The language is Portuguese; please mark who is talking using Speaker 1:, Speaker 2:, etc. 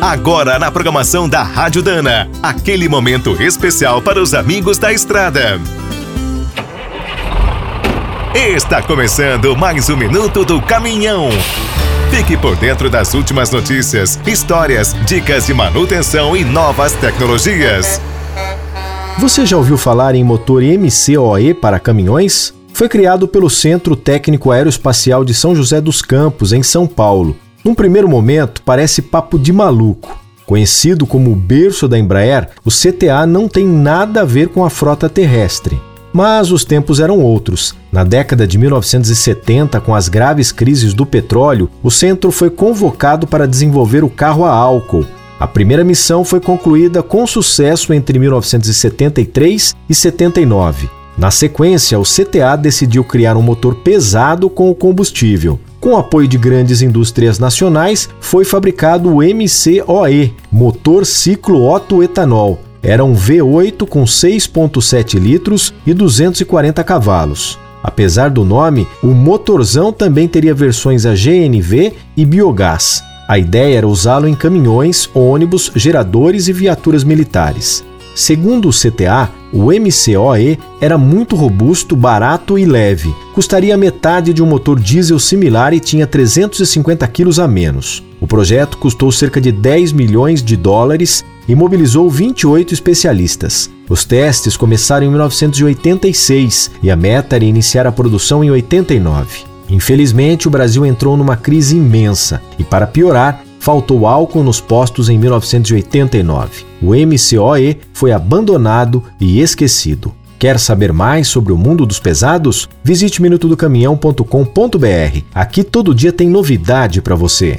Speaker 1: Agora na programação da Rádio Dana, aquele momento especial para os amigos da estrada. Está começando mais um minuto do caminhão. Fique por dentro das últimas notícias, histórias, dicas de manutenção e novas tecnologias.
Speaker 2: Você já ouviu falar em motor MCOE para caminhões? Foi criado pelo Centro Técnico Aeroespacial de São José dos Campos, em São Paulo. Num primeiro momento, parece papo de maluco. Conhecido como o berço da Embraer, o CTA não tem nada a ver com a frota terrestre. Mas os tempos eram outros. Na década de 1970, com as graves crises do petróleo, o centro foi convocado para desenvolver o carro a álcool. A primeira missão foi concluída com sucesso entre 1973 e 79. Na sequência, o CTA decidiu criar um motor pesado com o combustível. Com apoio de grandes indústrias nacionais, foi fabricado o MCOE, motor ciclo Otto etanol, era um V8 com 6,7 litros e 240 cavalos. Apesar do nome, o motorzão também teria versões a GNV e biogás. A ideia era usá-lo em caminhões, ônibus, geradores e viaturas militares. Segundo o CTA, o MCOE era muito robusto, barato e leve. Custaria metade de um motor diesel similar e tinha 350 quilos a menos. O projeto custou cerca de 10 milhões de dólares e mobilizou 28 especialistas. Os testes começaram em 1986 e a meta era iniciar a produção em 89. Infelizmente, o Brasil entrou numa crise imensa e, para piorar, faltou álcool nos postos em 1989. O MCOE foi abandonado e esquecido. Quer saber mais sobre o mundo dos pesados? Visite minutodocaminhão.com.br. Aqui todo dia tem novidade para você.